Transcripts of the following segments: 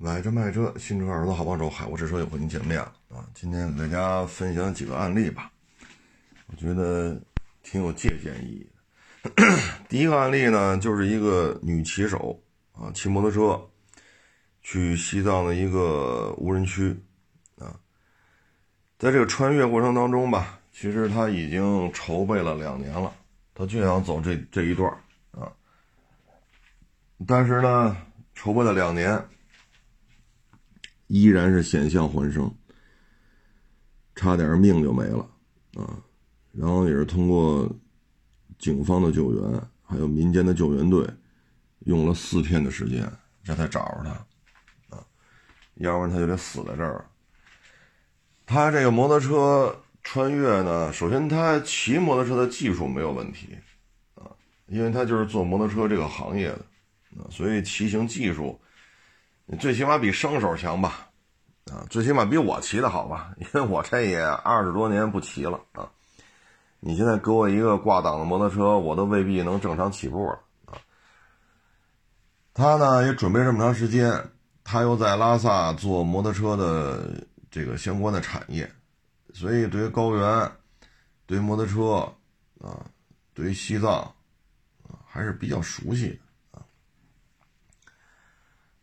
买车卖车，新车二手车好帮手，海沃汽车又和您见面了啊！今天给大家分享几个案例吧，我觉得挺有借鉴意义的。第一个案例呢，就是一个女骑手啊，骑摩托车去西藏的一个无人区啊，在这个穿越过程当中吧，其实她已经筹备了两年了，她就想走这这一段啊，但是呢，筹备了两年。依然是险象环生，差点命就没了啊！然后也是通过警方的救援，还有民间的救援队，用了四天的时间，这才找着他啊！要不然他就得死在这儿。他这个摩托车穿越呢，首先他骑摩托车的技术没有问题啊，因为他就是做摩托车这个行业的啊，所以骑行技术。你最起码比生手强吧，啊，最起码比我骑的好吧，因为我这也二十多年不骑了啊。你现在给我一个挂档的摩托车，我都未必能正常起步了啊。他呢也准备这么长时间，他又在拉萨做摩托车的这个相关的产业，所以对于高原、对于摩托车啊、对于西藏啊，还是比较熟悉的。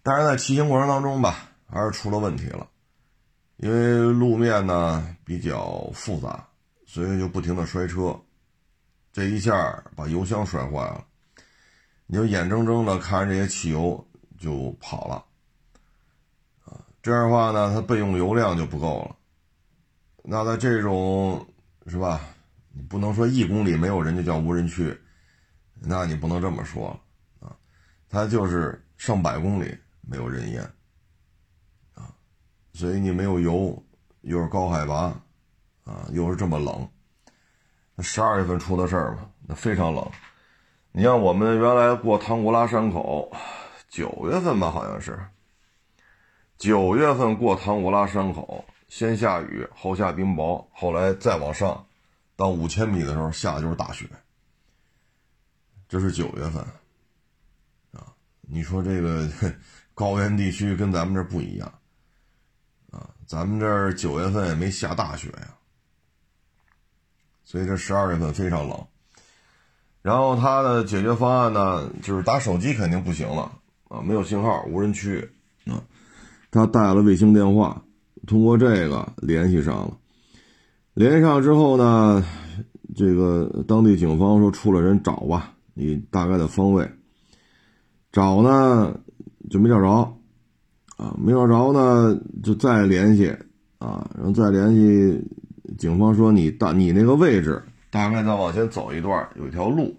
但是在骑行过程当中吧，还是出了问题了，因为路面呢比较复杂，所以就不停的摔车，这一下把油箱摔坏了，你就眼睁睁的看着这些汽油就跑了，啊，这样的话呢，它备用油量就不够了，那在这种是吧？你不能说一公里没有人就叫无人区，那你不能这么说啊，它就是上百公里。没有人烟，啊，所以你没有油，又是高海拔，啊，又是这么冷，那十二月份出的事儿嘛，那非常冷。你像我们原来过唐古拉山口，九月份吧，好像是九月份过唐古拉山口，先下雨后下冰雹，后来再往上到五千米的时候下的就是大雪，这是九月份，啊，你说这个。高原地区跟咱们这不一样，啊，咱们这儿九月份也没下大雪呀，所以这十二月份非常冷。然后他的解决方案呢，就是打手机肯定不行了啊，没有信号，无人区啊。他带了卫星电话，通过这个联系上了。联系上之后呢，这个当地警方说出了人找吧，你大概的方位找呢。就没找着，啊，没找着呢，就再联系，啊，然后再联系，警方说你大你那个位置大概再往前走一段有一条路，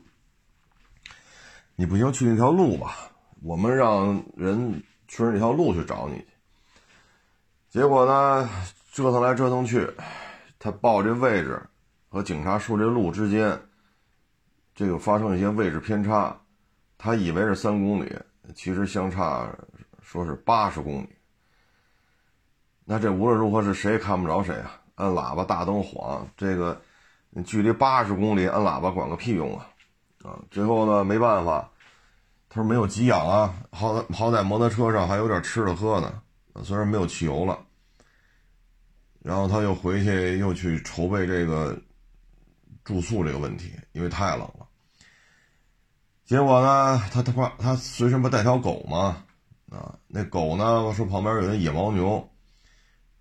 你不行去那条路吧，我们让人顺着那条路去找你去。结果呢，折腾来折腾去，他报这位置和警察说这路之间，这个发生一些位置偏差，他以为是三公里。其实相差说是八十公里，那这无论如何是谁也看不着谁啊！按喇叭大灯晃，这个距离八十公里，按喇叭管个屁用啊！啊，最后呢没办法，他说没有给养啊，好好在摩托车上还有点吃的喝的，虽然没有汽油了，然后他又回去又去筹备这个住宿这个问题，因为太冷了。结果呢，他他怕他随身不带条狗吗？啊，那狗呢？说旁边有那野牦牛，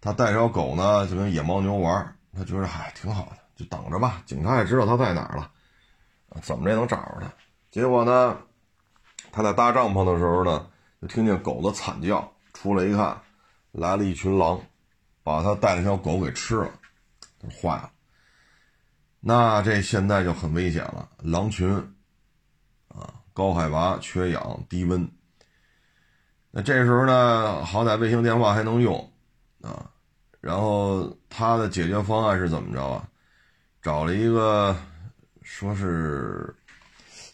他带条狗呢，就跟野牦牛玩。他觉得嗨，挺好的，就等着吧。警察也知道他在哪儿了，怎么着也能找着他。结果呢，他在搭帐篷的时候呢，就听见狗的惨叫，出来一看，来了一群狼，把他带那条狗给吃了，坏了。那这现在就很危险了，狼群。啊高海拔、缺氧、低温，那这时候呢，好歹卫星电话还能用啊。然后他的解决方案是怎么着啊？找了一个，说是，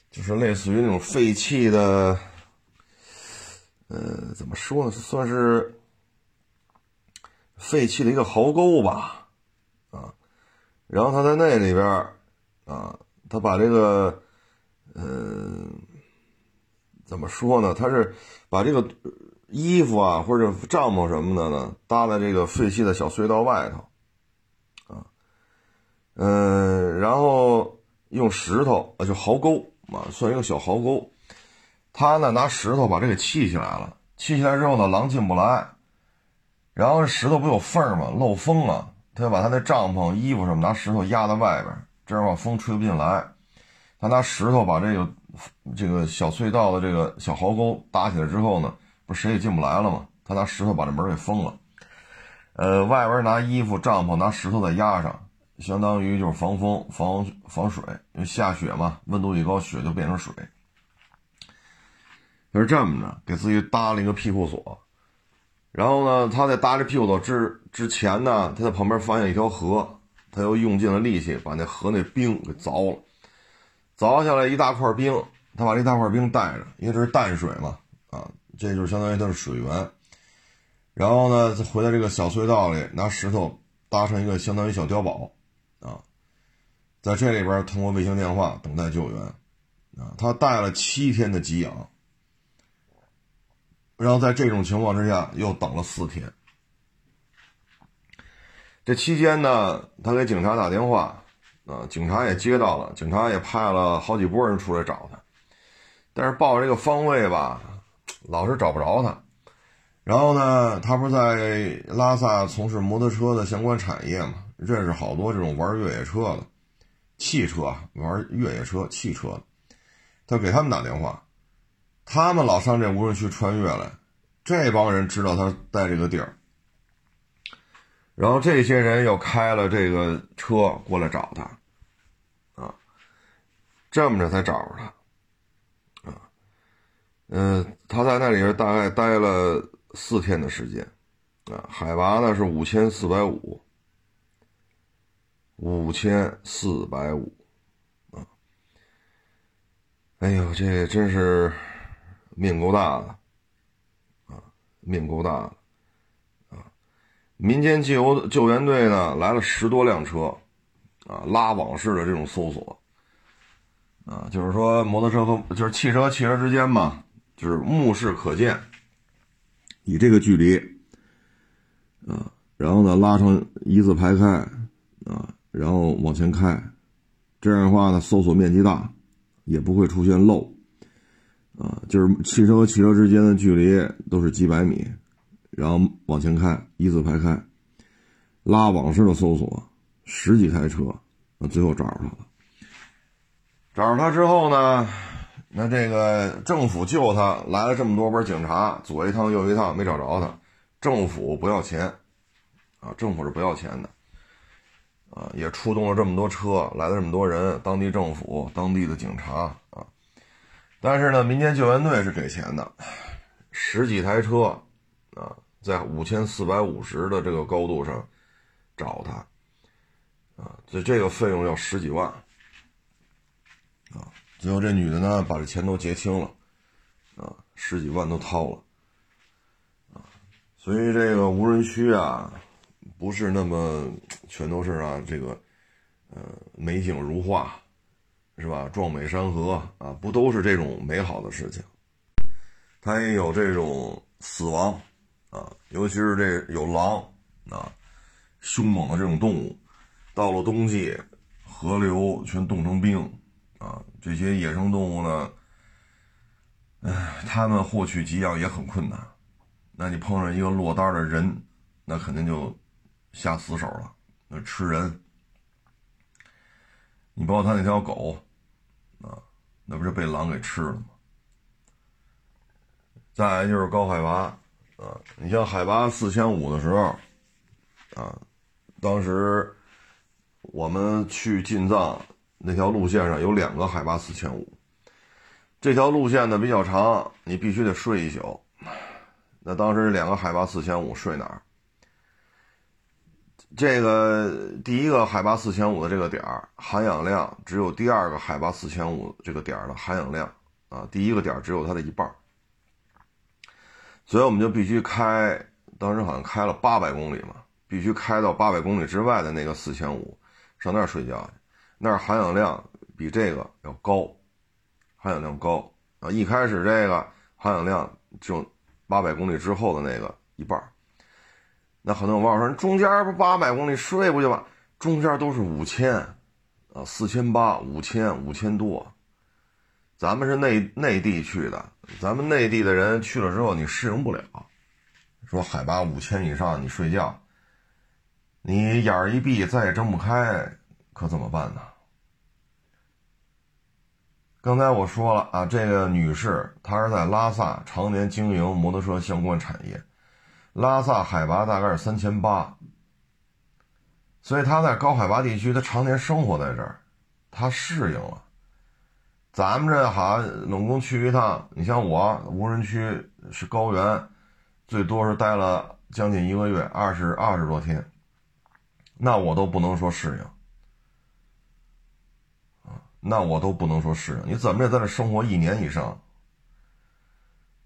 就是类似于那种废弃的，呃，怎么说呢？算是废弃的一个壕沟吧，啊。然后他在那里边啊，他把这个，嗯。怎么说呢？他是把这个衣服啊或者帐篷什么的呢，搭在这个废弃的小隧道外头，啊，嗯，然后用石头啊，就壕沟啊，算一个小壕沟。他呢拿石头把这个砌起来了，砌起来之后呢，狼进不来。然后石头不有缝吗？漏风了，他就把他那帐篷、衣服什么拿石头压在外边，这样吧风吹不进来。他拿石头把这个这个小隧道的这个小壕沟搭起来之后呢，不谁也进不来了吗？他拿石头把这门给封了。呃，外边拿衣服、帐篷拿石头再压上，相当于就是防风、防防水。因为下雪嘛，温度一高，雪就变成水。他是这么着，给自己搭了一个庇护所。然后呢，他在搭这屁股斗之之前呢，他在旁边发现一条河，他又用尽了力气把那河那冰给凿了，凿下来一大块冰，他把这大块冰带着，因为这是淡水嘛，啊，这就是相当于它是水源。然后呢，回到这个小隧道里，拿石头搭成一个相当于小碉堡，啊，在这里边通过卫星电话等待救援，啊，他带了七天的给养。然后在这种情况之下，又等了四天。这期间呢，他给警察打电话，啊，警察也接到了，警察也派了好几波人出来找他，但是报这个方位吧，老是找不着他。然后呢，他不是在拉萨从事摩托车的相关产业嘛，认识好多这种玩越野车的、汽车玩越野车、汽车的，他给他们打电话。他们老上这无人区穿越来，这帮人知道他在这个地儿，然后这些人又开了这个车过来找他，这么着才找着他，啊，嗯，他在那里边大概待了四天的时间，啊，海拔呢是五千四百五，五千四百五，啊，哎呦，这真是。命够大的，啊，命够大的，啊，民间救救援队呢来了十多辆车，啊，拉网式的这种搜索，啊，就是说摩托车和就是汽车汽车之间嘛，就是目视可见，以这个距离，啊，然后呢拉成一字排开，啊，然后往前开，这样的话呢搜索面积大，也不会出现漏。啊，就是汽车和汽车之间的距离都是几百米，然后往前开，一字排开，拉网式的搜索，十几台车，那最后找着他了。找着他之后呢，那这个政府救他来了这么多波警察，左一趟右一趟没找着他，政府不要钱，啊，政府是不要钱的，啊，也出动了这么多车，来了这么多人，当地政府、当地的警察啊。但是呢，民间救援队是给钱的，十几台车，啊，在五千四百五十的这个高度上找他，啊，所以这个费用要十几万，最后这女的呢，把这钱都结清了，啊，十几万都掏了，啊，所以这个无人区啊，不是那么全都是啊，这个，呃，美景如画。是吧？壮美山河啊，不都是这种美好的事情？它也有这种死亡啊，尤其是这有狼啊，凶猛的这种动物，到了冬季，河流全冻成冰啊，这些野生动物呢，哎，他们获取给养也很困难。那你碰上一个落单的人，那肯定就下死手了，那吃人。你包括他那条狗，啊，那不是被狼给吃了吗？再就是高海拔，啊，你像海拔四千五的时候，啊，当时我们去进藏那条路线上有两个海拔四千五，这条路线呢比较长，你必须得睡一宿。那当时两个海拔四千五睡哪儿？这个第一个海拔四千五的这个点儿含氧量只有第二个海拔四千五这个点儿的含氧量啊，第一个点儿只有它的一半儿，所以我们就必须开，当时好像开了八百公里嘛，必须开到八百公里之外的那个四千五，上那儿睡觉去，那儿含氧量比这个要高，含氧量高啊，一开始这个含氧量就八百公里之后的那个一半。那很多网友说，中间不八百公里睡不就完？中间都是五千，啊，四千八、五千、五千多。咱们是内内地去的，咱们内地的人去了之后，你适应不了。说海拔五千以上，你睡觉，你眼儿一闭再也睁不开，可怎么办呢？刚才我说了啊，这个女士她是在拉萨常年经营摩托车相关产业。拉萨海拔大概是三千八，所以他在高海拔地区，他常年生活在这儿，他适应了。咱们这好拢共去一趟，你像我无人区是高原，最多是待了将近一个月，二十二十多天，那我都不能说适应，那我都不能说适应。你怎么也在这生活一年以上？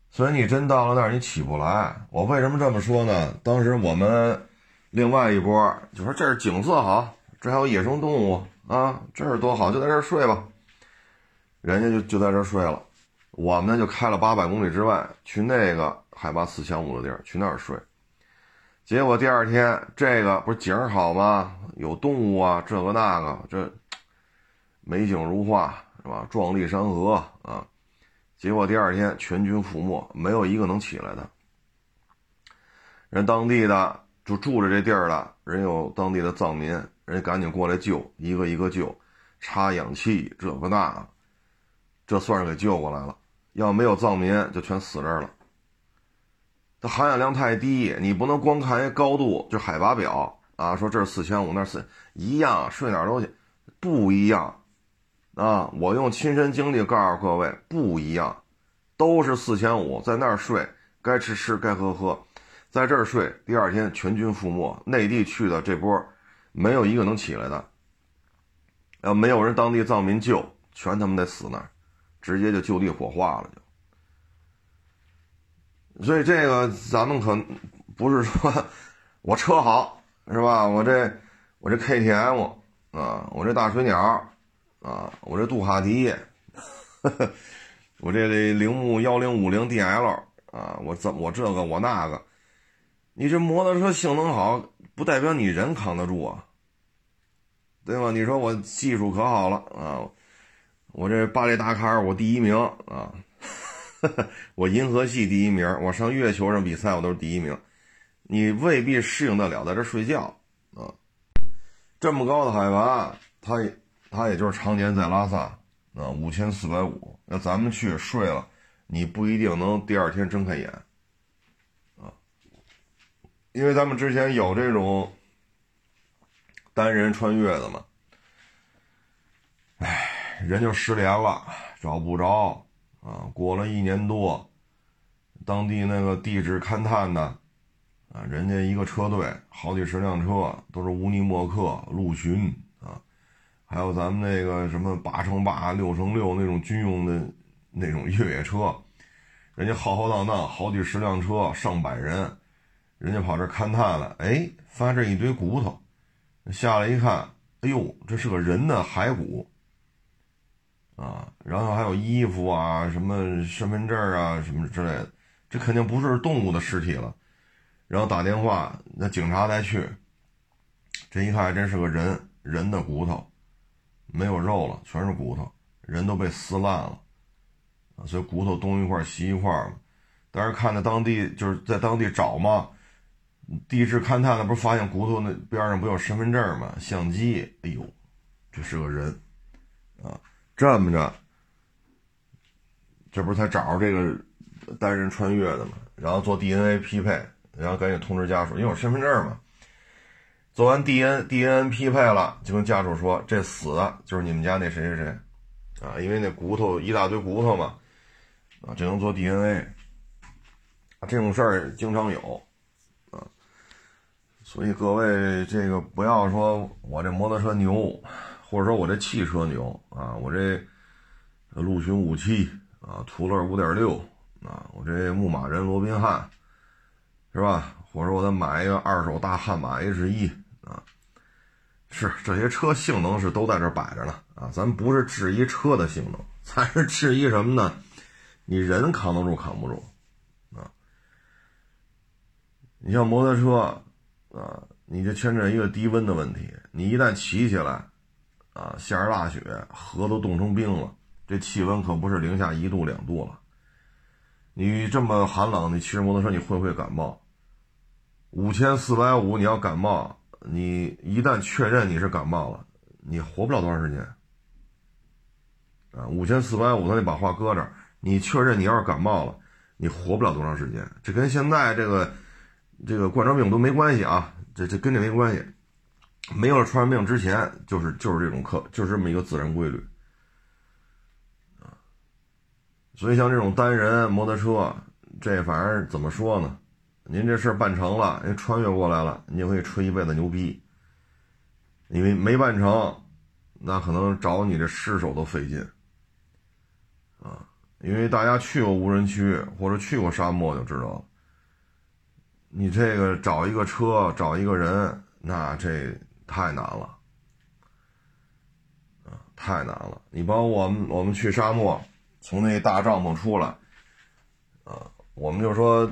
所以你真到了那儿，你起不来。我为什么这么说呢？当时我们另外一波就说这儿景色好，这还有野生动物啊，这儿多好，就在这儿睡吧。人家就就在这儿睡了，我们呢就开了八百公里之外，去那个海拔四千五的地儿去那儿睡。结果第二天这个不是景好吗？有动物啊，这个那个，这美景如画是吧？壮丽山河啊。结果第二天全军覆没，没有一个能起来的。人当地的就住着这地儿了，人有当地的藏民，人赶紧过来救，一个一个救，插氧气，这个那，这算是给救过来了。要没有藏民，就全死这儿了。它含氧量太低，你不能光看一高度，就海拔表啊，说这是四千五，那是一样，睡哪儿都行，不一样。啊！我用亲身经历告诉各位，不一样，都是四千五，在那儿睡，该吃吃，该喝喝，在这儿睡，第二天全军覆没。内地去的这波，没有一个能起来的，要没有人当地藏民救，全他妈得死那儿，直接就就地火化了就。所以这个咱们可不是说我车好是吧？我这我这 KTM 啊，我这大水鸟。啊，我这杜卡迪，我这这铃木幺零五零 DL 啊，我怎我这个我那个，你这摩托车性能好，不代表你人扛得住啊，对吧？你说我技术可好了啊，我这巴黎达喀尔我第一名啊，我银河系第一名，我上月球上比赛我都是第一名，你未必适应得了在这睡觉啊，这么高的海拔，它。他也就是常年在拉萨，啊，五千四百五。那咱们去睡了，你不一定能第二天睁开眼，啊，因为咱们之前有这种单人穿越的嘛，哎，人就失联了，找不着，啊，过了一年多，当地那个地质勘探的，啊，人家一个车队好几十辆车，都是乌尼莫克陆巡。还有咱们那个什么八乘八、六乘六那种军用的那种越野车，人家浩浩荡荡好几十辆车，上百人，人家跑这勘探了，哎，发现一堆骨头，下来一看，哎呦，这是个人的骸骨啊！然后还有衣服啊，什么身份证啊，什么之类的，这肯定不是动物的尸体了。然后打电话，那警察再去，这一看，真是个人人的骨头。没有肉了，全是骨头，人都被撕烂了，所以骨头东一块西一块。但是看着当地就是在当地找嘛，地质勘探的不是发现骨头那边上不有身份证吗？相机，哎呦，这是个人，啊，这么着，这不是才找着这个单人穿越的嘛？然后做 DNA 匹配，然后赶紧通知家属，因为有身份证嘛。做完 D N D N 匹配了，就跟家属说，这死的就是你们家那谁谁谁，啊，因为那骨头一大堆骨头嘛，啊，只能做 D N A，这种事儿经常有，啊，所以各位这个不要说我这摩托车牛，或者说我这汽车牛啊，我这陆巡五七啊，途乐五点六啊，我这牧马人罗宾汉，是吧？或者我再买一个二手大悍马 H 一。啊，是这些车性能是都在这摆着呢啊，咱不是质疑车的性能，咱是质疑什么呢？你人扛得住扛不住啊？你像摩托车啊，你就牵扯一个低温的问题，你一旦骑起来，啊，下着大雪，河都冻成冰了，这气温可不是零下一度两度了。你这么寒冷，你骑着摩托车，你会不会感冒？五千四百五，你要感冒，你一旦确认你是感冒了，你活不了多长时间。啊，五千四百五，咱得把话搁这儿。你确认你要是感冒了，你活不了多长时间。这跟现在这个这个冠状病毒没关系啊，这这跟这没关系。没有了传染病之前，就是就是这种课，就是这么一个自然规律。所以，像这种单人摩托车，这反正怎么说呢？您这事办成了，您穿越过来了，你就可以吹一辈子牛逼。因为没办成，那可能找你这尸首都费劲啊！因为大家去过无人区或者去过沙漠就知道了，你这个找一个车，找一个人，那这太难了啊，太难了！你包括我们，我们去沙漠。从那大帐篷出来，啊，我们就说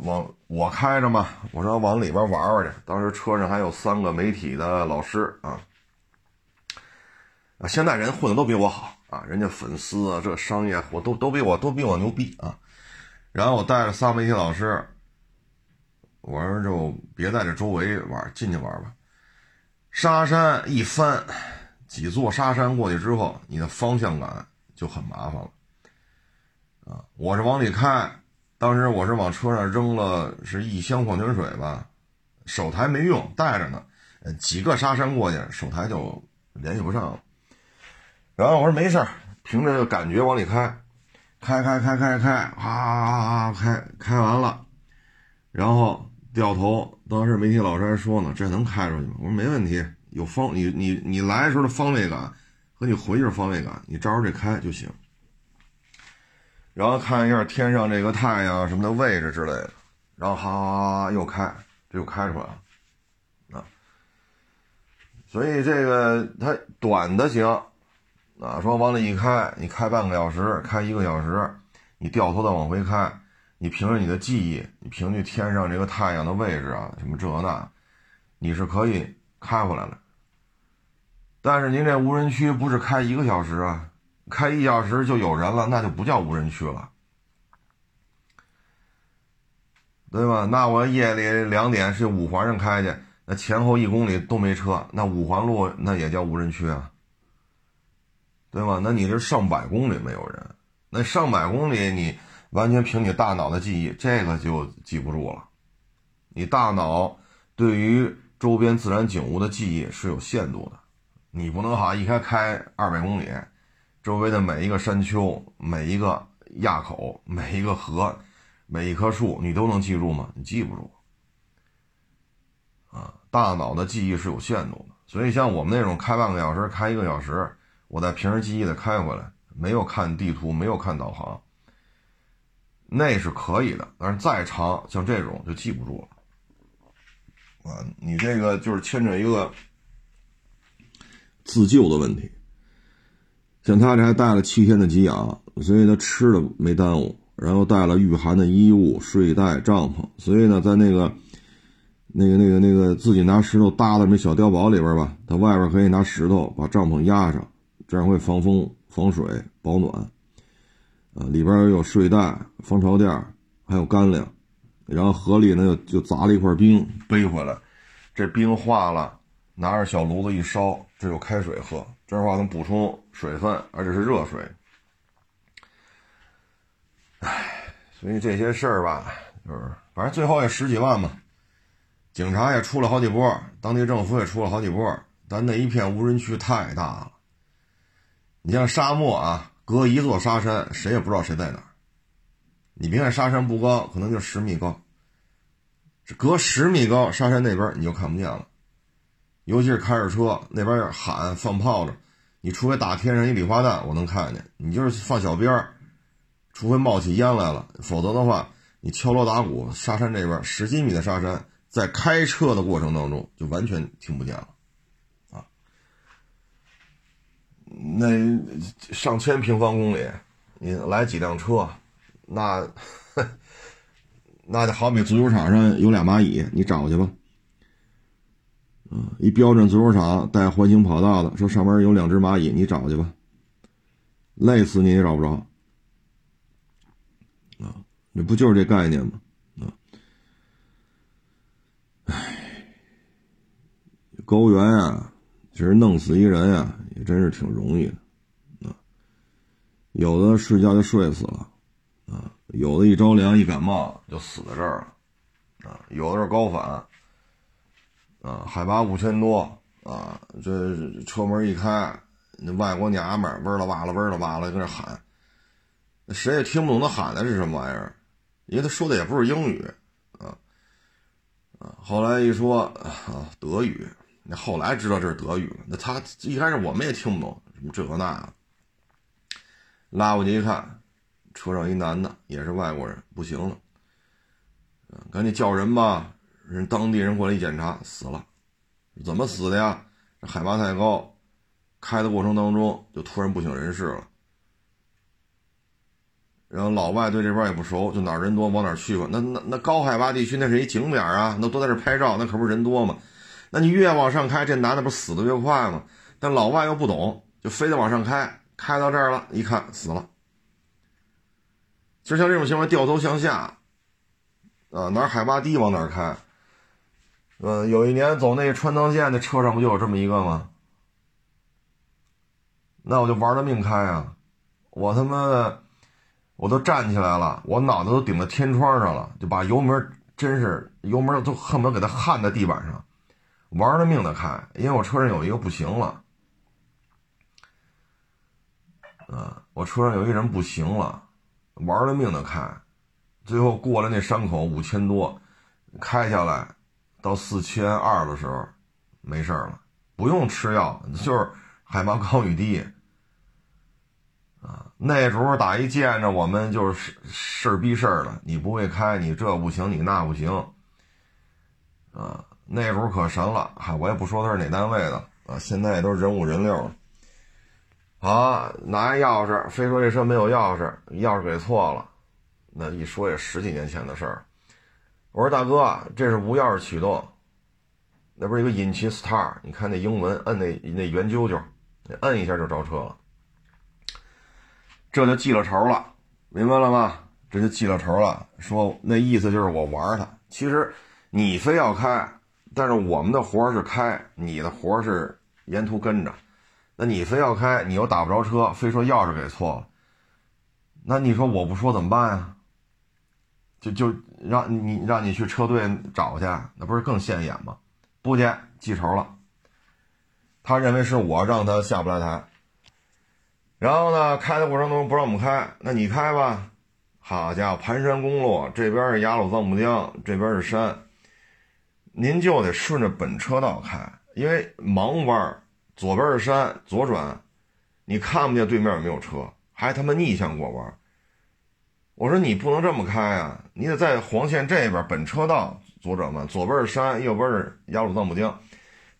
往我开着嘛，我说往里边玩玩去。当时车上还有三个媒体的老师啊，啊，现在人混的都比我好啊，人家粉丝啊，这商业我都都比我都比我牛逼啊。然后我带着仨媒体老师，我说就别在这周围玩，进去玩吧。沙山一翻，几座沙山过去之后，你的方向感就很麻烦了。啊，我是往里开，当时我是往车上扔了是一箱矿泉水吧，手台没用，带着呢，几个沙山过去，手台就联系不上了。然后我说没事凭着感觉往里开，开开开开开，啊啊啊开开完了，然后掉头，当时媒体老师还说呢，这能开出去吗？我说没问题，有方你你你来的时候的方位感和你回去的方位感，你照着这开就行。然后看一下天上这个太阳什么的位置之类的，然后哈哈哈又开，这又开出来了，啊，所以这个它短的行，啊，说往里一开，你开半个小时，开一个小时，你掉头再往回开，你凭着你的记忆，你凭据天上这个太阳的位置啊，什么这那，你是可以开回来的。但是您这无人区不是开一个小时啊？开一小时就有人了，那就不叫无人区了，对吧？那我夜里两点是五环上开去，那前后一公里都没车，那五环路那也叫无人区啊，对吧？那你这上百公里没有人，那上百公里你完全凭你大脑的记忆，这个就记不住了。你大脑对于周边自然景物的记忆是有限度的，你不能哈一开开二百公里。周围的每一个山丘、每一个垭口、每一个河、每一棵树，你都能记住吗？你记不住。啊，大脑的记忆是有限度的，所以像我们那种开半个小时、开一个小时，我在平时记忆的开回来，没有看地图，没有看导航，那是可以的。但是再长，像这种就记不住了。啊，你这个就是牵扯一个自救的问题。像他这还带了七天的给养，所以他吃的没耽误，然后带了御寒的衣物、睡袋、帐篷，所以呢，在那个、那个、那个、那个自己拿石头搭的那小碉堡里边吧，他外边可以拿石头把帐篷压上，这样会防风、防水、保暖。啊，里边有睡袋、防潮垫，还有干粮。然后河里呢，就就砸了一块冰背回来，这冰化了，拿着小炉子一烧，这有开水喝。这样的话能补充水分，而且是热水。唉，所以这些事儿吧，就是反正最后也十几万嘛，警察也出了好几波，当地政府也出了好几波，但那一片无人区太大了。你像沙漠啊，隔一座沙山，谁也不知道谁在哪儿。你别看沙山不高，可能就十米高，隔十米高，沙山那边你就看不见了。尤其是开着车，那边喊放炮仗，你除非打天上一礼花弹，我能看见。你就是放小鞭儿，除非冒起烟来了，否则的话，你敲锣打鼓，沙山这边十几米的沙山，在开车的过程当中就完全听不见了，啊，那上千平方公里，你来几辆车，那 那就好比足球场上有俩蚂蚁，你找去吧。一标准足球场带环形跑道的，说上面有两只蚂蚁，你找去吧。累死你也找不着。啊，这不就是这概念吗？啊，唉，高原啊，其实弄死一人呀，也真是挺容易的。啊，有的睡觉就睡死了，啊，有的一着凉一感冒就死在这儿了，啊，有的是高反。啊，海拔五千多啊！这车门一开，那外国娘们儿哇啦哇啦哇啦哇啦跟那喊，谁也听不懂他喊的是什么玩意儿，因为他说的也不是英语啊啊！后来一说啊德语，那后来知道这是德语了。那他一开始我们也听不懂什么这个那，拉过去一看，车上一男的也是外国人，不行了，赶紧叫人吧。人当地人过来一检查，死了，怎么死的呀？海拔太高，开的过程当中就突然不省人事了。然后老外对这边也不熟，就哪人多往哪去吧。那那那高海拔地区那是一景点啊，那都在这拍照，那可不是人多吗？那你越往上开，这男的不死的越快吗？但老外又不懂，就非得往上开，开到这儿了，一看死了。就像这种情况，掉头向下，啊，哪海拔低往哪开。嗯，有一年走那川藏线，那车上不就有这么一个吗？那我就玩了命开啊！我他妈的，我都站起来了，我脑袋都顶在天窗上了，就把油门真是油门都恨不得给它焊在地板上，玩了命的开，因为我车上有一个不行了，啊，我车上有一人不行了，玩了命的开，最后过了那山口五千多，开下来。到四千二的时候，没事了，不用吃药，就是海拔高与低。啊，那时候打一见着我们就是事儿逼事儿了，你不会开，你这不行，你那不行。啊，那时候可神了，嗨，我也不说他是哪单位的啊，现在也都人五人六。啊，拿钥匙，非说这车没有钥匙，钥匙给错了，那一说也十几年前的事儿。我说大哥，这是无钥匙启动，那不是一个引擎 star，你看那英文，摁那那圆揪揪，摁一下就着车了，这就记了仇了，明白了吗？这就记了仇了。说那意思就是我玩他，其实你非要开，但是我们的活是开，你的活是沿途跟着，那你非要开，你又打不着车，非说钥匙给错了，那你说我不说怎么办呀？就就让你让你去车队找去，那不是更现眼吗？不去记仇了。他认为是我让他下不来台。然后呢，开的过程中不让我们开，那你开吧。好家伙，盘山公路这边是雅鲁藏布江，这边是山，您就得顺着本车道开，因为盲弯，左边是山，左转，你看不见对面有没有车，还他妈逆向过弯。我说你不能这么开啊，你得在黄线这边本车道左转弯，左边是山，右边是雅鲁藏布江，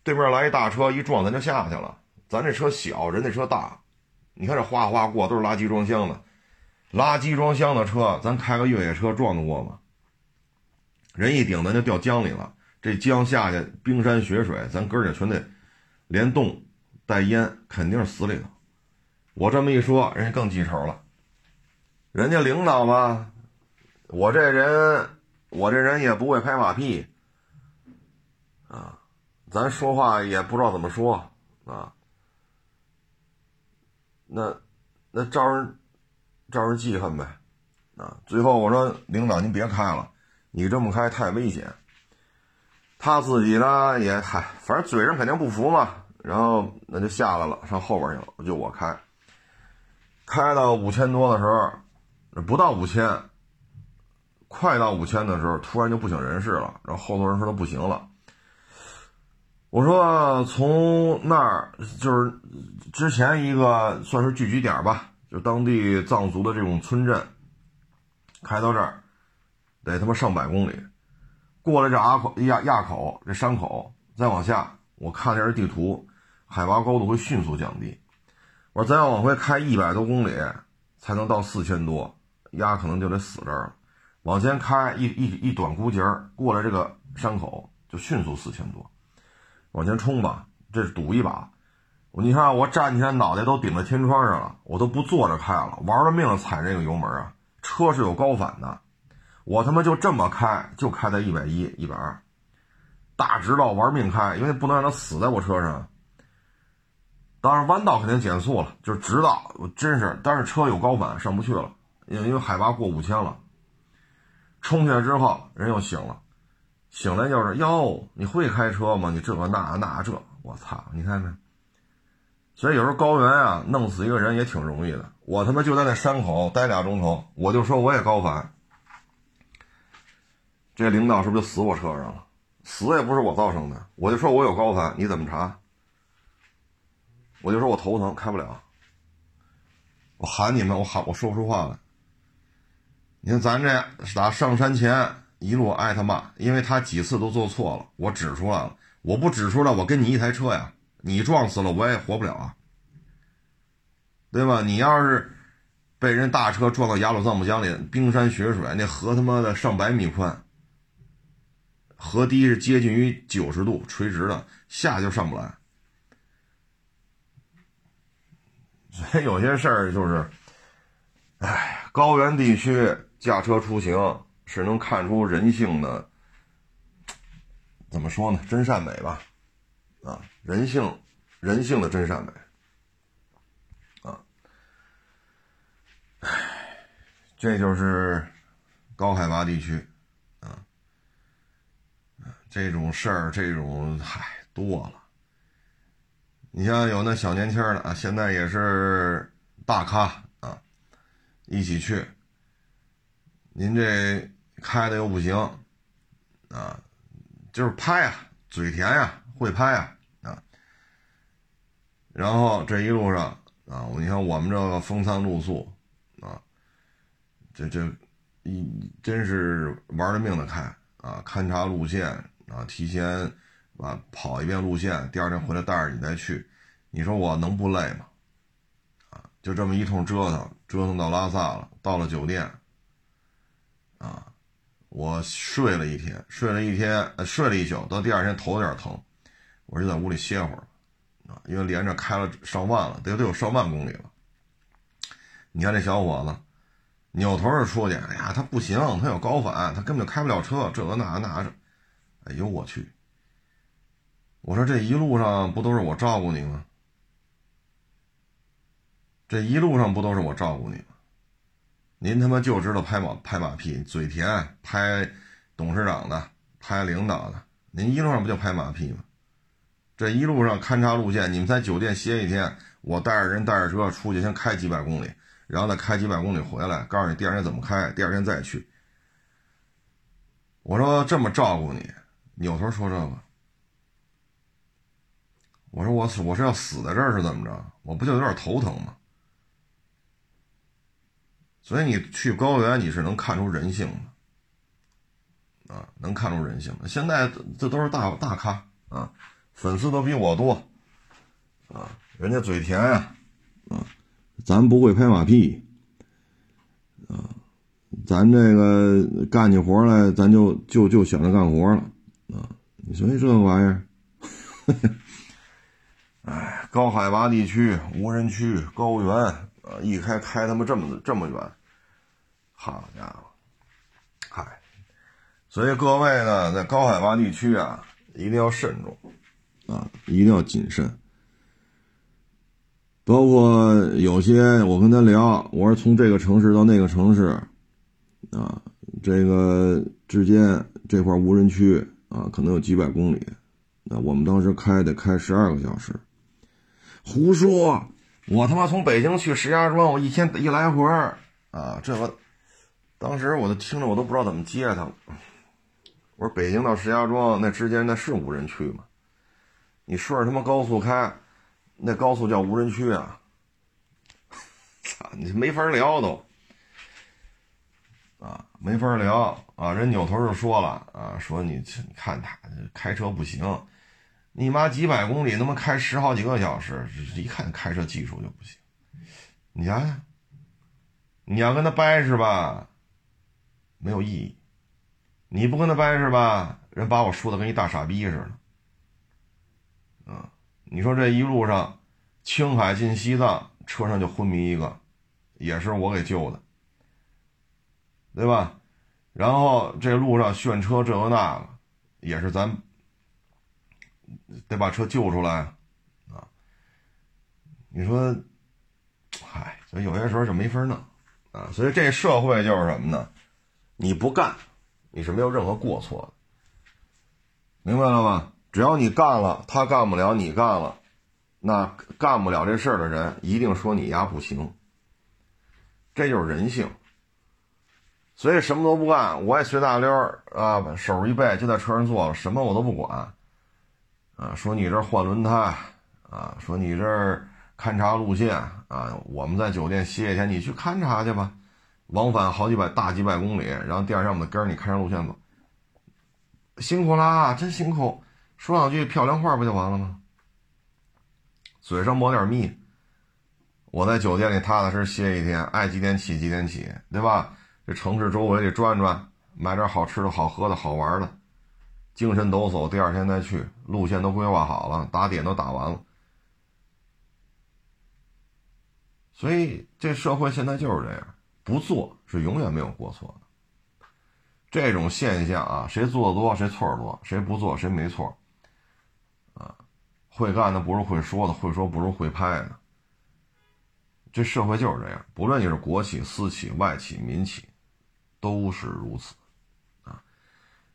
对面来一大车一撞咱就下去了。咱这车小，人那车大，你看这哗哗过都是垃圾装箱的，垃圾装箱的车，咱开个越野车撞得过吗？人一顶咱就掉江里了，这江下去冰山雪水，咱哥儿全得连冻带淹，肯定是死里头。我这么一说，人家更记仇了。人家领导嘛，我这人，我这人也不会拍马屁，啊，咱说话也不知道怎么说啊，那那招人招人记恨呗，啊，最后我说领导您别开了，你这么开太危险。他自己呢也嗨，反正嘴上肯定不服嘛，然后那就下来了，上后边去了，就我开，开到五千多的时候。不到五千，快到五千的时候，突然就不省人事了。然后后头人说他不行了。我说从那儿就是之前一个算是聚集点吧，就当地藏族的这种村镇，开到这儿得他妈上百公里，过了这阿口亚垭口这山口，再往下，我看这是地图，海拔高度会迅速降低。我说再要往回开一百多公里才能到四千多。鸭可能就得死这儿了，往前开一一一短箍节过了这个山口就迅速四千多，往前冲吧，这是赌一把。你看我站起来脑袋都顶在天窗上了，我都不坐着开了，玩了命了踩这个油门啊！车是有高反的，我他妈就这么开，就开在一百一、一百二，大直道玩命开，因为不能让它死在我车上。当然弯道肯定减速了，就直道，我真是，但是车有高反上不去了，因为海拔过五千了。冲下来之后，人又醒了，醒来就是哟，你会开车吗？你这个那那这，我操，你看看。所以有时候高原啊，弄死一个人也挺容易的。我他妈就在那山口待俩钟头，我就说我也高反，这领导是不是就死我车上了？死也不是我造成的，我就说我有高反，你怎么查？我就说我头疼，开不了。我喊你们，我喊我说不出话来。你看咱这打上山前一路挨他骂，因为他几次都做错了，我指出来了。我不指出来，我跟你一台车呀。你撞死了，我也活不了啊，对吧？你要是被人大车撞到雅鲁藏布江里，冰山雪水，那河他妈的上百米宽，河堤是接近于九十度垂直的，下就上不来。所以有些事儿就是，哎，高原地区驾车出行是能看出人性的，怎么说呢？真善美吧。啊，人性，人性的真善美，啊，唉，这就是高海拔地区，啊，这种事儿，这种嗨多了。你像有那小年轻的啊，现在也是大咖啊，一起去，您这开的又不行，啊，就是拍呀，嘴甜呀。会拍啊啊！然后这一路上啊，你看我们这个风餐露宿啊，这这一真是玩了命的开啊，勘察路线啊，提前啊跑一遍路线，第二天回来带着你再去，你说我能不累吗？啊，就这么一通折腾，折腾到拉萨了，到了酒店啊，我睡了一天，睡了一天，睡了一宿，到第二天头有点疼。我就在屋里歇会儿，啊，因为连着开了上万了，得得有上万公里了。你看这小伙子，扭头就出去，哎呀，他不行，他有高反，他根本就开不了车，这个那那着。哎呦我去！我说这一路上不都是我照顾你吗？这一路上不都是我照顾你吗？您他妈就知道拍马拍马屁，嘴甜，拍董事长的，拍领导的，您一路上不就拍马屁吗？这一路上勘察路线，你们在酒店歇一天，我带着人带着车出去，先开几百公里，然后再开几百公里回来，告诉你第二天怎么开，第二天再去。我说这么照顾你，扭头说这个，我说我我是要死在这儿是怎么着？我不就有点头疼吗？所以你去高原，你是能看出人性的，啊，能看出人性的。现在这都是大大咖啊。粉丝都比我多，啊，人家嘴甜呀，啊，咱不会拍马屁，啊，咱这个干起活来，咱就就就想着干活了，啊，你说这玩意儿，哎，高海拔地区、无人区、高原，啊，一开开他妈这么这么远，好家伙，嗨，所以各位呢，在高海拔地区啊，一定要慎重。啊，一定要谨慎。包括有些我跟他聊，我说从这个城市到那个城市，啊，这个之间这块无人区啊，可能有几百公里。那我们当时开得开十二个小时，胡说！我他妈从北京去石家庄，我一天一来回啊，这个当时我都听着，我都不知道怎么接他了。我说北京到石家庄那之间那是无人区吗？你顺着他妈高速开，那高速叫无人区啊！操，你没法聊都啊，没法聊啊！人扭头就说了啊，说你你看他开车不行，你妈几百公里他妈开十好几个小时，一看开车技术就不行。你想想，你要跟他掰是吧？没有意义。你不跟他掰是吧？人把我说的跟一大傻逼似的。啊，你说这一路上，青海进西藏，车上就昏迷一个，也是我给救的，对吧？然后这路上炫车这个那个，也是咱得把车救出来啊。你说，嗨，所以有些时候就没法弄啊。所以这社会就是什么呢？你不干，你是没有任何过错的，明白了吗？只要你干了，他干不了，你干了，那干不了这事儿的人一定说你丫不行，这就是人性。所以什么都不干，我也随大溜儿啊，手一背就在车上坐了，什么我都不管，啊，说你这换轮胎，啊，说你这儿勘察路线啊，我们在酒店歇一天，你去勘察去吧，往返好几百大几百公里，然后第二天我们跟着你勘察路线走，辛苦啦，真辛苦，说两句漂亮话不就完了吗？嘴上抹点蜜，我在酒店里踏踏实歇一天，爱几点起几点起，对吧？这城市周围里转转，买点好吃的好喝的好玩的，精神抖擞。第二天再去，路线都规划好了，打点都打完了。所以这社会现在就是这样，不做是永远没有过错的。这种现象啊，谁做的多谁错的多，谁不做谁没错。啊，会干的不如会说的，会说不如会拍的。这社会就是这样，不论你是国企、私企、外企、民企。都是如此，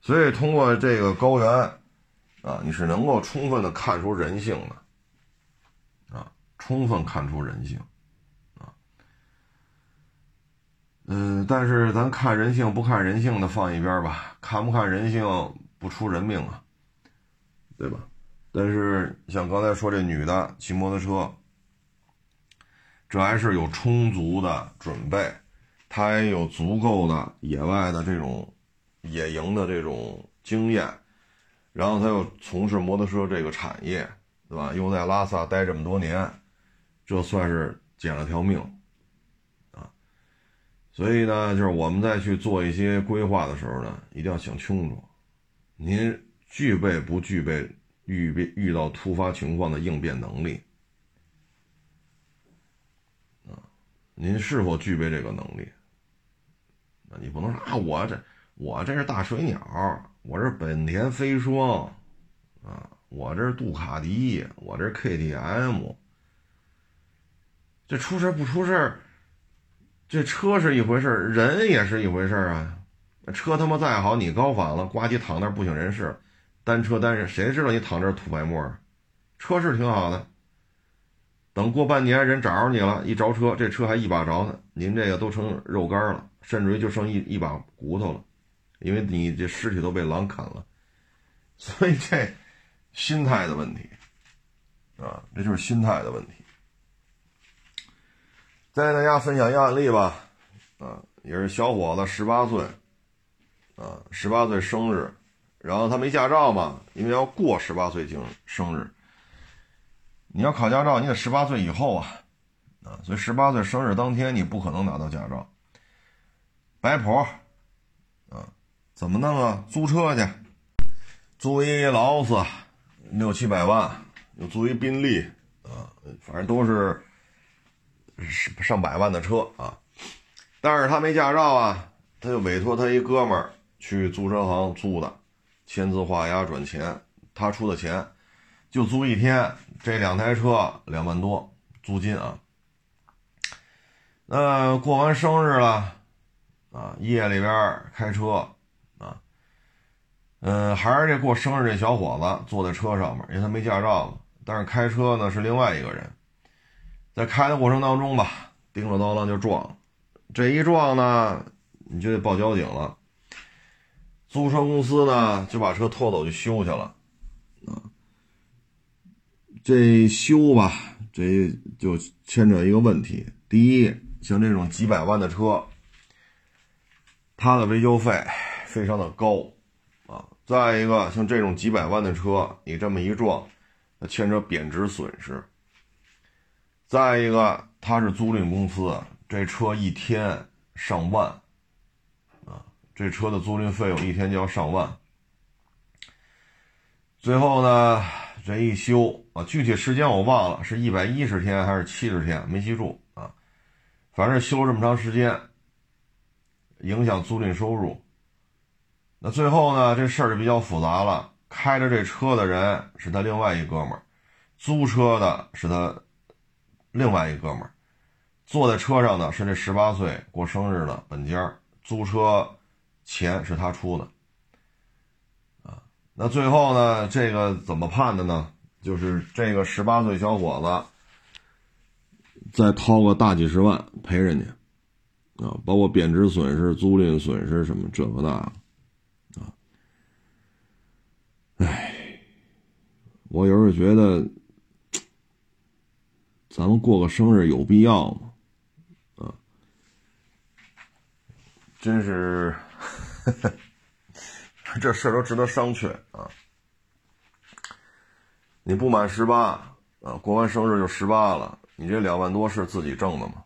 所以通过这个高原，啊，你是能够充分的看出人性的，啊，充分看出人性，啊，嗯，但是咱看人性不看人性的放一边吧，看不看人性不出人命啊，对吧？但是像刚才说这女的骑摩托车，这还是有充足的准备。他也有足够的野外的这种野营的这种经验，然后他又从事摩托车这个产业，对吧？又在拉萨待这么多年，这算是捡了条命啊！所以呢，就是我们再去做一些规划的时候呢，一定要想清楚，您具备不具备预备遇到突发情况的应变能力啊？您是否具备这个能力？那你不能说啊，我这我这是大水鸟，我这本田飞霜，啊，我这是杜卡迪，我这是 KTM，这出事不出事这车是一回事人也是一回事啊。车他妈再好，你高反了，呱唧躺那不省人事，单车单人，谁知道你躺这吐白沫啊？车是挺好的，等过半年人找着你了，一着车，这车还一把着呢，您这个都成肉干了。甚至于就剩一一把骨头了，因为你这尸体都被狼啃了，所以这心态的问题啊，这就是心态的问题。再给大家分享一个案例吧，啊，也是小伙子十八岁，啊，十八岁生日，然后他没驾照嘛，因为要过十八岁生生日，你要考驾照，你得十八岁以后啊，啊，所以十八岁生日当天你不可能拿到驾照。白婆，啊，怎么弄啊？租车去，租一劳斯，六七百万；又租一宾利，啊，反正都是上上百万的车啊。但是他没驾照啊，他就委托他一哥们儿去租车行租的，签字画押转钱，他出的钱，就租一天，这两台车两万多租金啊。那过完生日了。啊，夜里边开车，嗯，还是这过生日这小伙子坐在车上面，因为他没驾照。但是开车呢是另外一个人，在开的过程当中吧，叮了当啷就撞，这一撞呢，你就得报交警了。租车公司呢就把车拖走去修去了，啊，这修吧，这就牵扯一个问题。第一，像这种几百万的车。它的维修费非常的高，再一个像这种几百万的车，你这么一撞，那牵扯贬值损失。再一个，他是租赁公司，这车一天上万，啊，这车的租赁费用一天就要上万。最后呢，这一修啊，具体时间我忘了，是一百一十天还是七十天，没记住啊。反正修了这么长时间，影响租赁收入。那最后呢，这事儿就比较复杂了。开着这车的人是他另外一哥们儿，租车的是他另外一哥们儿，坐在车上的是这十八岁过生日的本家，租车钱是他出的。啊，那最后呢，这个怎么判的呢？就是这个十八岁小伙子再掏个大几十万赔人家，啊，包括贬值损失、租赁损失什么这个那个。唉，我有时候觉得，咱们过个生日有必要吗？啊，真是，这事儿都值得商榷啊！你不满十八啊，过完生日就十八了，你这两万多是自己挣的吗？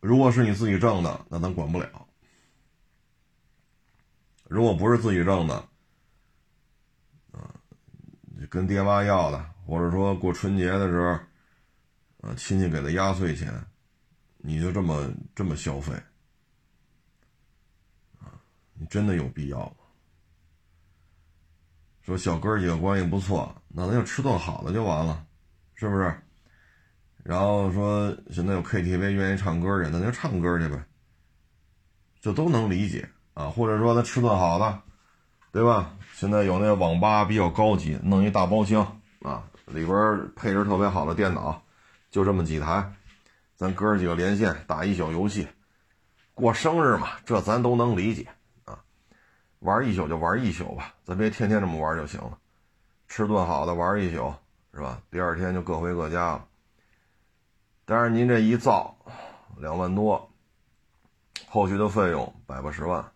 如果是你自己挣的，那咱管不了。如果不是自己挣的，啊，跟爹妈要的，或者说过春节的时候，啊，亲戚给的压岁钱，你就这么这么消费，啊，你真的有必要吗？说小哥几个关系不错，那咱就吃顿好的就完了，是不是？然后说现在有 KTV 愿意唱歌去，那就唱歌去呗，这都能理解。啊，或者说他吃顿好的，对吧？现在有那个网吧比较高级，弄一大包厢啊，里边配置特别好的电脑，就这么几台，咱哥几个连线打一宿游戏，过生日嘛，这咱都能理解啊。玩一宿就玩一宿吧，咱别天天这么玩就行了。吃顿好的玩一宿是吧？第二天就各回各家了。但是您这一造两万多，后续的费用百八十万。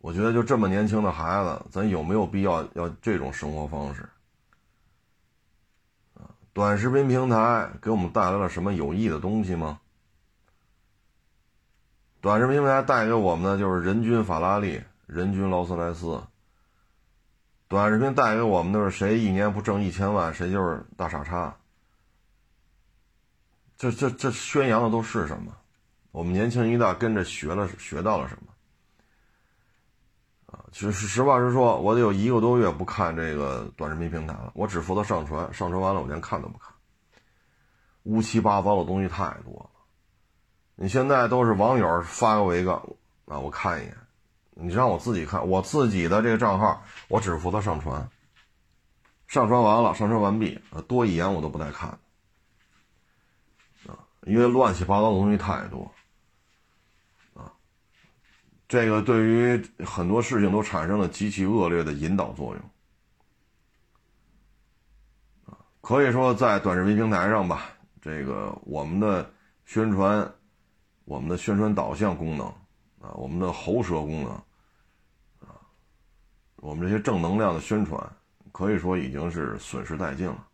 我觉得就这么年轻的孩子，咱有没有必要要这种生活方式？短视频平台给我们带来了什么有益的东西吗？短视频平台带给我们的就是人均法拉利、人均劳斯莱斯。短视频带给我们的是谁一年不挣一千万，谁就是大傻叉。这这这宣扬的都是什么？我们年轻一代跟着学了学到了什么？其实实话实说，我得有一个多月不看这个短视频平台了。我只负责上传，上传完了我连看都不看。乌七八糟的东西太多了。你现在都是网友发给我一个啊，我看一眼。你让我自己看，我自己的这个账号，我只负责上传。上传完了，上传完毕，多一眼我都不带看啊，因为乱七八糟的东西太多。这个对于很多事情都产生了极其恶劣的引导作用，可以说在短视频平台上吧，这个我们的宣传，我们的宣传导向功能，啊，我们的喉舌功能，啊，我们这些正能量的宣传，可以说已经是损失殆尽了，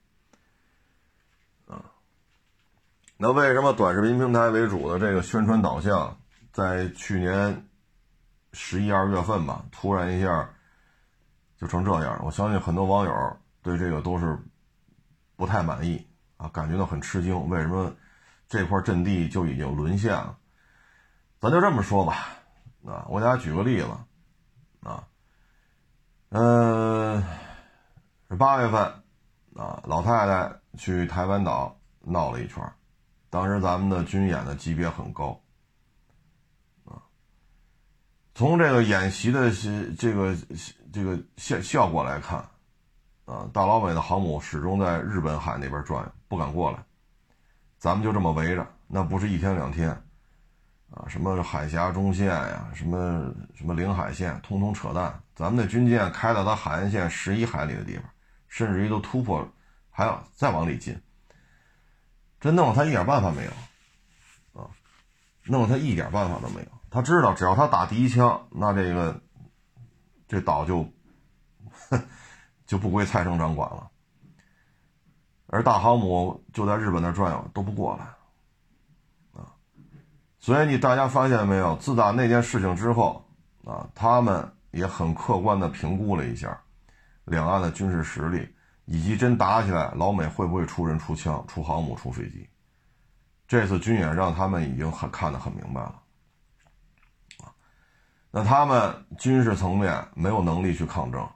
啊，那为什么短视频平台为主的这个宣传导向在去年？十一二月份吧，突然一下就成这样，我相信很多网友对这个都是不太满意啊，感觉到很吃惊。为什么这块阵地就已经沦陷了？咱就这么说吧，啊，我给大家举个例子，啊，嗯，是八月份啊，老太太去台湾岛闹了一圈，当时咱们的军演的级别很高。从这个演习的这个这个效效果来看，啊，大老美的航母始终在日本海那边转，不敢过来。咱们就这么围着，那不是一天两天，啊，什么海峡中线呀，什么什么领海线，通通扯淡。咱们的军舰开到它海岸线十一海里的地方，甚至于都突破，还要再往里进。这弄他一点办法没有，啊，弄他一点办法都没有。他知道，只要他打第一枪，那这个这岛就 就不归蔡省长管了。而大航母就在日本那转悠，都不过来啊。所以你大家发现没有？自打那件事情之后啊，他们也很客观的评估了一下两岸的军事实力，以及真打起来，老美会不会出人、出枪、出航母、出飞机？这次军演让他们已经很看得很明白了。那他们军事层面没有能力去抗争。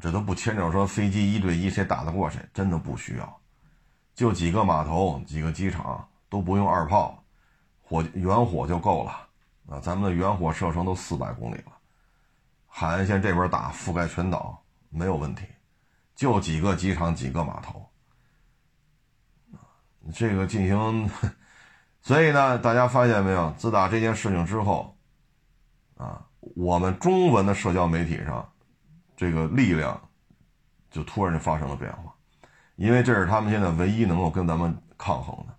这都不牵扯说飞机一对一谁打得过谁，真的不需要，就几个码头、几个机场都不用二炮，火远火就够了啊！咱们的远火射程都四百公里了，海岸线这边打覆盖全岛没有问题，就几个机场、几个码头这个进行，所以呢，大家发现没有？自打这件事情之后，啊，我们中文的社交媒体上。这个力量就突然就发生了变化，因为这是他们现在唯一能够跟咱们抗衡的，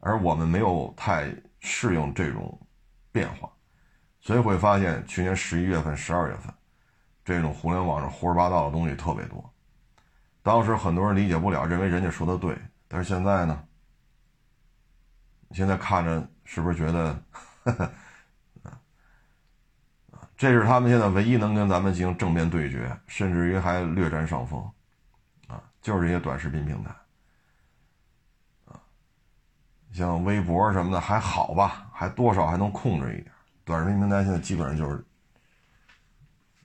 而我们没有太适应这种变化，所以会发现去年十一月份、十二月份，这种互联网上胡说八道的东西特别多。当时很多人理解不了，认为人家说的对，但是现在呢？现在看着是不是觉得？这是他们现在唯一能跟咱们进行正面对决，甚至于还略占上风，啊，就是这些短视频平台，啊，像微博什么的还好吧，还多少还能控制一点。短视频平台现在基本上就是，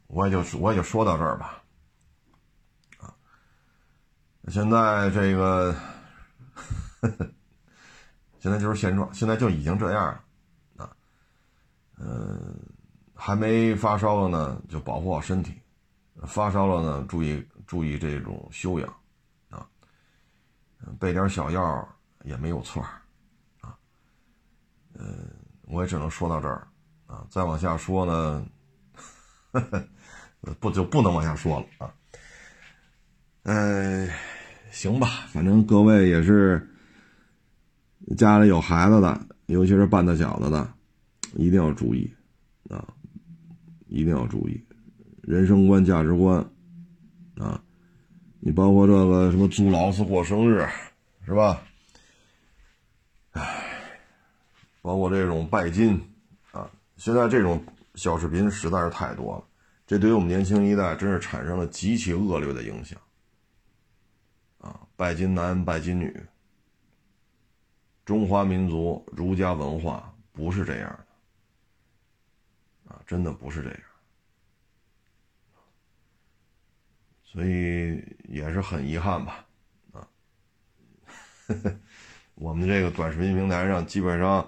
我也就我也就说到这儿吧，啊，现在这个，现在就是现状，现在就已经这样了，啊，嗯。还没发烧了呢，就保护好身体；发烧了呢，注意注意这种休养，啊，备点小药也没有错啊。嗯，我也只能说到这儿，啊，再往下说呢，不就不能往下说了啊。嗯，行吧，反正各位也是家里有孩子的，尤其是半大小子的，一定要注意。一定要注意，人生观、价值观，啊，你包括这个什么祝老师过生日，是吧？唉，包括这种拜金，啊，现在这种小视频实在是太多了，这对于我们年轻一代真是产生了极其恶劣的影响。啊，拜金男、拜金女，中华民族儒家文化不是这样的。真的不是这样，所以也是很遗憾吧，啊，我们这个短视频平台上基本上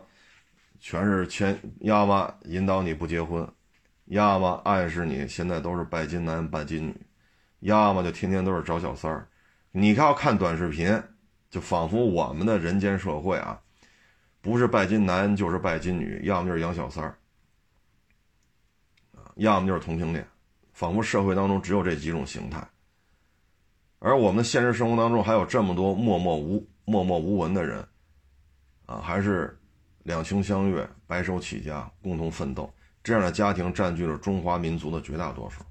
全是前要么引导你不结婚，要么暗示你现在都是拜金男拜金女，要么就天天都是找小三儿。你要看短视频，就仿佛我们的人间社会啊，不是拜金男就是拜金女，要么就是养小三儿。要么就是同性恋，仿佛社会当中只有这几种形态，而我们的现实生活当中还有这么多默默无默默无闻的人，啊，还是两情相悦、白手起家、共同奋斗这样的家庭占据了中华民族的绝大多数，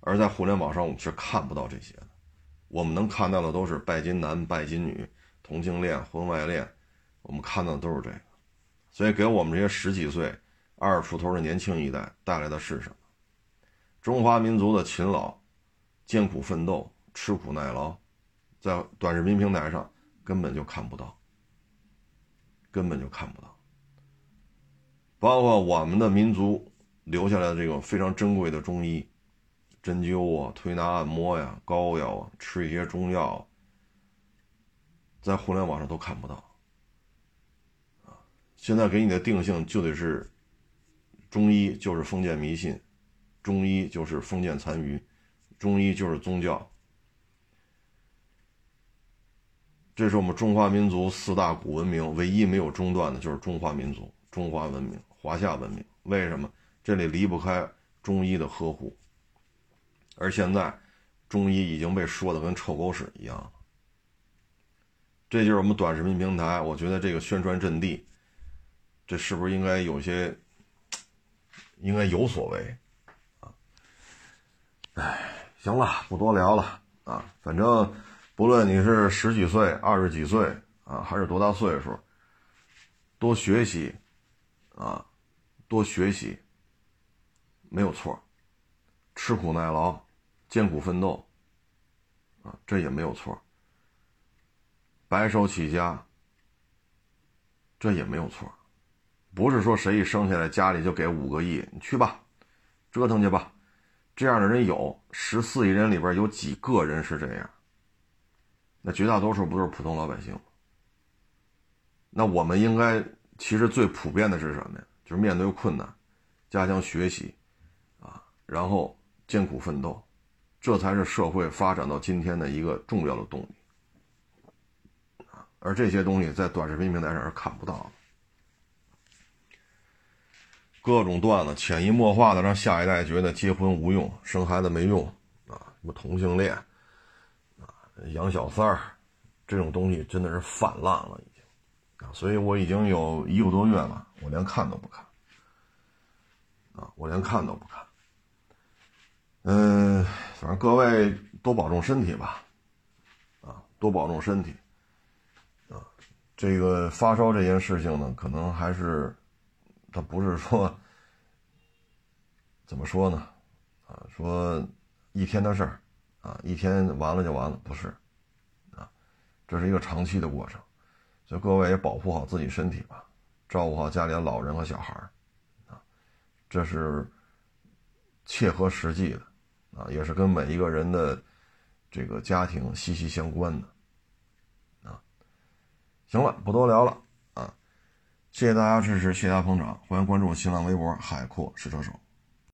而在互联网上我们是看不到这些的，我们能看到的都是拜金男、拜金女、同性恋、婚外恋，我们看到的都是这个，所以给我们这些十几岁。二出头的年轻一代带来的是什么？中华民族的勤劳、艰苦奋斗、吃苦耐劳，在短视频平台上根本就看不到，根本就看不到。包括我们的民族留下来的这个非常珍贵的中医，针灸啊、推拿按摩呀、膏药啊、吃一些中药，在互联网上都看不到。现在给你的定性就得是。中医就是封建迷信，中医就是封建残余，中医就是宗教。这是我们中华民族四大古文明唯一没有中断的，就是中华民族、中华文明、华夏文明。为什么？这里离不开中医的呵护。而现在，中医已经被说的跟臭狗屎一样了。这就是我们短视频平台，我觉得这个宣传阵地，这是不是应该有些？应该有所为，啊，哎，行了，不多聊了啊。反正不论你是十几岁、二十几岁啊，还是多大岁数，多学习，啊，多学习，没有错。吃苦耐劳，艰苦奋斗，啊，这也没有错。白手起家，这也没有错。不是说谁一生下来家里就给五个亿，你去吧，折腾去吧。这样的人有十四亿人里边有几个人是这样？那绝大多数不都是普通老百姓吗？那我们应该其实最普遍的是什么呀？就是面对困难，加强学习，啊，然后艰苦奋斗，这才是社会发展到今天的一个重要的动力，啊，而这些东西在短视频平台上是看不到的。各种段子潜移默化的让下一代觉得结婚无用，生孩子没用，啊，什么同性恋，啊，养小三儿，这种东西真的是泛滥了，已经，啊，所以我已经有一个多月了，我连看都不看，啊，我连看都不看，嗯，反正各位多保重身体吧，啊，多保重身体，啊，这个发烧这件事情呢，可能还是。他不是说怎么说呢？啊，说一天的事儿，啊，一天完了就完了，不是，啊，这是一个长期的过程，所以各位也保护好自己身体吧，照顾好家里的老人和小孩，啊，这是切合实际的，啊，也是跟每一个人的这个家庭息息相关的，啊，行了，不多聊了。谢谢大家支持，谢谢大家捧场，欢迎关注我新浪微博“海阔试车手”。